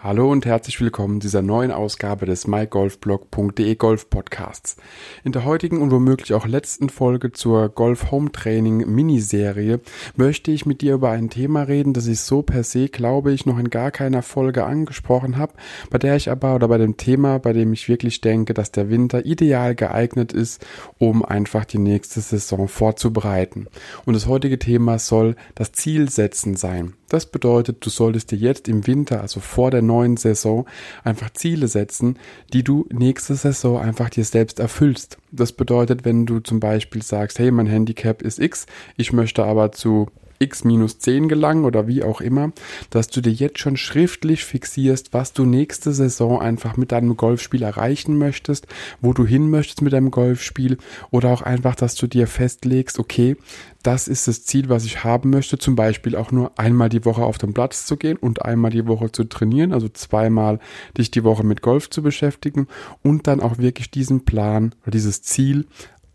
Hallo und herzlich willkommen dieser neuen Ausgabe des mygolfblog.de Golf Podcasts. In der heutigen und womöglich auch letzten Folge zur Golf Home Training Miniserie möchte ich mit dir über ein Thema reden, das ich so per se, glaube ich, noch in gar keiner Folge angesprochen habe, bei der ich aber oder bei dem Thema, bei dem ich wirklich denke, dass der Winter ideal geeignet ist, um einfach die nächste Saison vorzubereiten. Und das heutige Thema soll das Zielsetzen sein. Das bedeutet, du solltest dir jetzt im Winter, also vor der neuen Saison, einfach Ziele setzen, die du nächste Saison einfach dir selbst erfüllst. Das bedeutet, wenn du zum Beispiel sagst, hey, mein Handicap ist X, ich möchte aber zu x minus 10 gelangen oder wie auch immer, dass du dir jetzt schon schriftlich fixierst, was du nächste Saison einfach mit deinem Golfspiel erreichen möchtest, wo du hin möchtest mit deinem Golfspiel oder auch einfach, dass du dir festlegst, okay, das ist das Ziel, was ich haben möchte, zum Beispiel auch nur einmal die Woche auf den Platz zu gehen und einmal die Woche zu trainieren, also zweimal dich die Woche mit Golf zu beschäftigen und dann auch wirklich diesen Plan oder dieses Ziel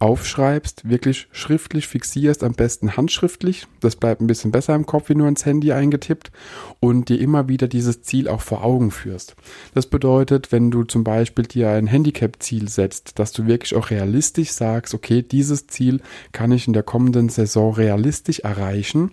aufschreibst, wirklich schriftlich fixierst, am besten handschriftlich. Das bleibt ein bisschen besser im Kopf, wie nur ins Handy eingetippt und dir immer wieder dieses Ziel auch vor Augen führst. Das bedeutet, wenn du zum Beispiel dir ein Handicap-Ziel setzt, dass du wirklich auch realistisch sagst, okay, dieses Ziel kann ich in der kommenden Saison realistisch erreichen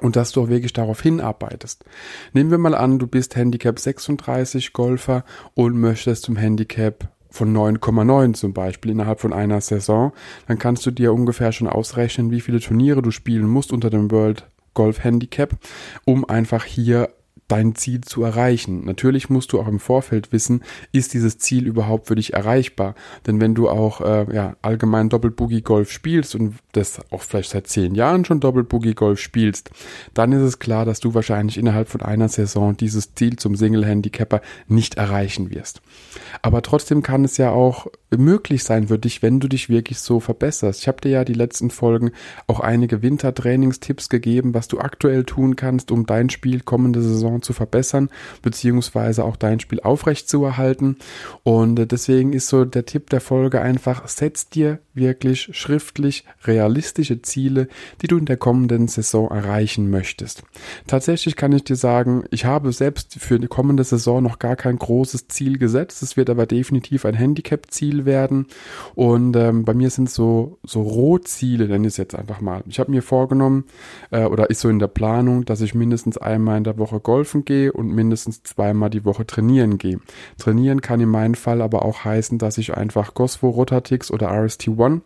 und dass du auch wirklich darauf hinarbeitest. Nehmen wir mal an, du bist Handicap 36 Golfer und möchtest zum Handicap von 9,9 zum Beispiel innerhalb von einer Saison, dann kannst du dir ungefähr schon ausrechnen, wie viele Turniere du spielen musst unter dem World Golf Handicap, um einfach hier dein Ziel zu erreichen. Natürlich musst du auch im Vorfeld wissen, ist dieses Ziel überhaupt für dich erreichbar? Denn wenn du auch äh, ja, allgemein Doppelboogie Golf spielst und das auch vielleicht seit zehn Jahren schon Doppelboogie Golf spielst, dann ist es klar, dass du wahrscheinlich innerhalb von einer Saison dieses Ziel zum Single Handicapper nicht erreichen wirst. Aber trotzdem kann es ja auch möglich sein für dich, wenn du dich wirklich so verbesserst. Ich habe dir ja die letzten Folgen auch einige Wintertrainingstipps gegeben, was du aktuell tun kannst, um dein Spiel kommende Saison zu verbessern, beziehungsweise auch dein Spiel aufrecht zu erhalten. Und äh, deswegen ist so der Tipp der Folge einfach, setz dir wirklich schriftlich realistische Ziele, die du in der kommenden Saison erreichen möchtest. Tatsächlich kann ich dir sagen, ich habe selbst für die kommende Saison noch gar kein großes Ziel gesetzt. Es wird aber definitiv ein Handicap-Ziel werden. Und ähm, bei mir sind so, so Rohziele, nenne ich es jetzt einfach mal. Ich habe mir vorgenommen, äh, oder ist so in der Planung, dass ich mindestens einmal in der Woche golfen gehe und mindestens zweimal die Woche trainieren gehe. Trainieren kann in meinem Fall aber auch heißen, dass ich einfach Gosfo Rotatix oder RST1 One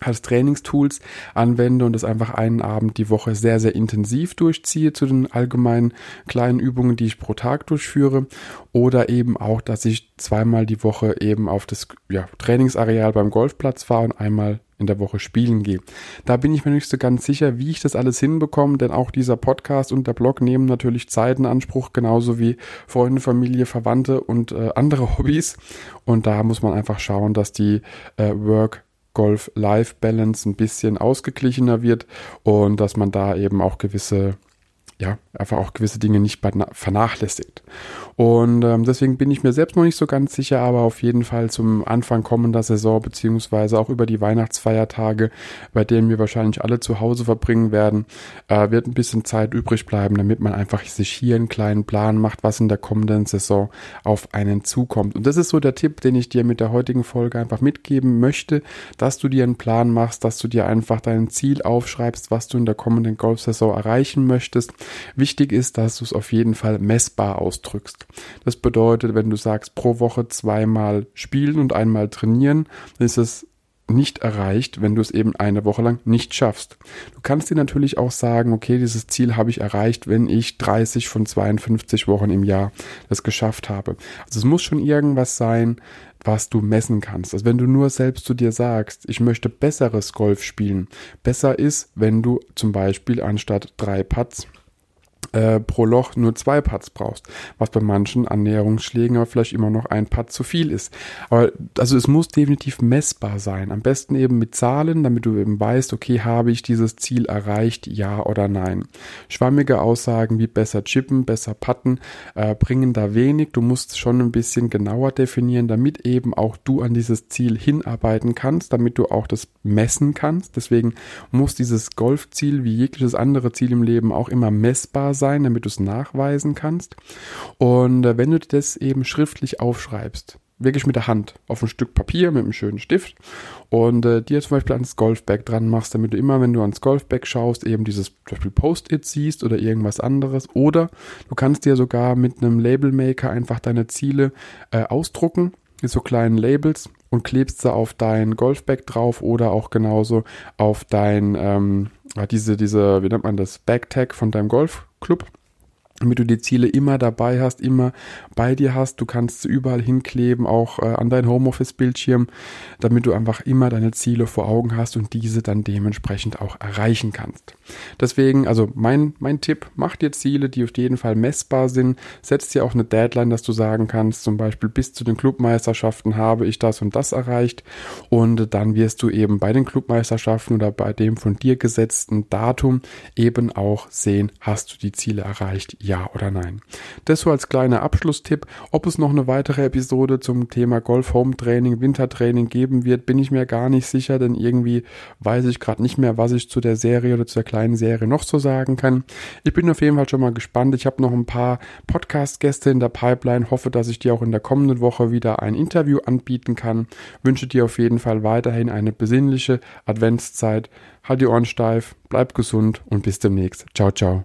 als Trainingstools anwende und das einfach einen Abend die Woche sehr, sehr intensiv durchziehe zu den allgemeinen kleinen Übungen, die ich pro Tag durchführe. Oder eben auch, dass ich zweimal die Woche eben auf das ja, Trainingsareal beim Golfplatz fahre und einmal in der Woche spielen gehe. Da bin ich mir nicht so ganz sicher, wie ich das alles hinbekomme, denn auch dieser Podcast und der Blog nehmen natürlich Zeit in Anspruch, genauso wie Freunde, Familie, Verwandte und äh, andere Hobbys. Und da muss man einfach schauen, dass die äh, Work Golf-Life-Balance ein bisschen ausgeglichener wird und dass man da eben auch gewisse ja, einfach auch gewisse Dinge nicht vernachlässigt. Und ähm, deswegen bin ich mir selbst noch nicht so ganz sicher, aber auf jeden Fall zum Anfang kommender Saison, beziehungsweise auch über die Weihnachtsfeiertage, bei denen wir wahrscheinlich alle zu Hause verbringen werden, äh, wird ein bisschen Zeit übrig bleiben, damit man einfach sich hier einen kleinen Plan macht, was in der kommenden Saison auf einen zukommt. Und das ist so der Tipp, den ich dir mit der heutigen Folge einfach mitgeben möchte, dass du dir einen Plan machst, dass du dir einfach dein Ziel aufschreibst, was du in der kommenden Golfsaison erreichen möchtest Wichtig ist, dass du es auf jeden Fall messbar ausdrückst. Das bedeutet, wenn du sagst, pro Woche zweimal spielen und einmal trainieren, dann ist es nicht erreicht, wenn du es eben eine Woche lang nicht schaffst. Du kannst dir natürlich auch sagen, okay, dieses Ziel habe ich erreicht, wenn ich 30 von 52 Wochen im Jahr das geschafft habe. Also es muss schon irgendwas sein, was du messen kannst. Also wenn du nur selbst zu dir sagst, ich möchte besseres Golf spielen, besser ist, wenn du zum Beispiel anstatt drei Putts äh, pro Loch nur zwei Putts brauchst, was bei manchen Annäherungsschlägen aber vielleicht immer noch ein Putt zu viel ist. Aber also es muss definitiv messbar sein. Am besten eben mit Zahlen, damit du eben weißt, okay, habe ich dieses Ziel erreicht, ja oder nein. Schwammige Aussagen wie besser chippen, besser putten äh, bringen da wenig. Du musst schon ein bisschen genauer definieren, damit eben auch du an dieses Ziel hinarbeiten kannst, damit du auch das messen kannst. Deswegen muss dieses Golfziel wie jegliches andere Ziel im Leben auch immer messbar sein sein, damit du es nachweisen kannst. Und äh, wenn du das eben schriftlich aufschreibst, wirklich mit der Hand auf ein Stück Papier mit einem schönen Stift und äh, dir zum Beispiel ans Golfbag dran machst, damit du immer, wenn du ans Golfbag schaust, eben dieses Post-it siehst oder irgendwas anderes. Oder du kannst dir sogar mit einem Labelmaker einfach deine Ziele äh, ausdrucken mit so kleinen Labels und klebst sie auf dein Golfbag drauf oder auch genauso auf dein ähm, diese diese wie nennt man das Backtag von deinem Golf Club damit du die Ziele immer dabei hast, immer bei dir hast. Du kannst sie überall hinkleben, auch äh, an dein Homeoffice-Bildschirm, damit du einfach immer deine Ziele vor Augen hast und diese dann dementsprechend auch erreichen kannst. Deswegen, also mein, mein Tipp, mach dir Ziele, die auf jeden Fall messbar sind. Setz dir auch eine Deadline, dass du sagen kannst, zum Beispiel bis zu den Clubmeisterschaften habe ich das und das erreicht. Und dann wirst du eben bei den Clubmeisterschaften oder bei dem von dir gesetzten Datum eben auch sehen, hast du die Ziele erreicht ja oder nein. Das so als kleiner Abschlusstipp. Ob es noch eine weitere Episode zum Thema Golf Home Training, Wintertraining geben wird, bin ich mir gar nicht sicher, denn irgendwie weiß ich gerade nicht mehr, was ich zu der Serie oder zu der kleinen Serie noch so sagen kann. Ich bin auf jeden Fall schon mal gespannt. Ich habe noch ein paar Podcast-Gäste in der Pipeline, hoffe, dass ich dir auch in der kommenden Woche wieder ein Interview anbieten kann. Wünsche dir auf jeden Fall weiterhin eine besinnliche Adventszeit. Halt die Ohren steif, bleib gesund und bis demnächst. Ciao, ciao.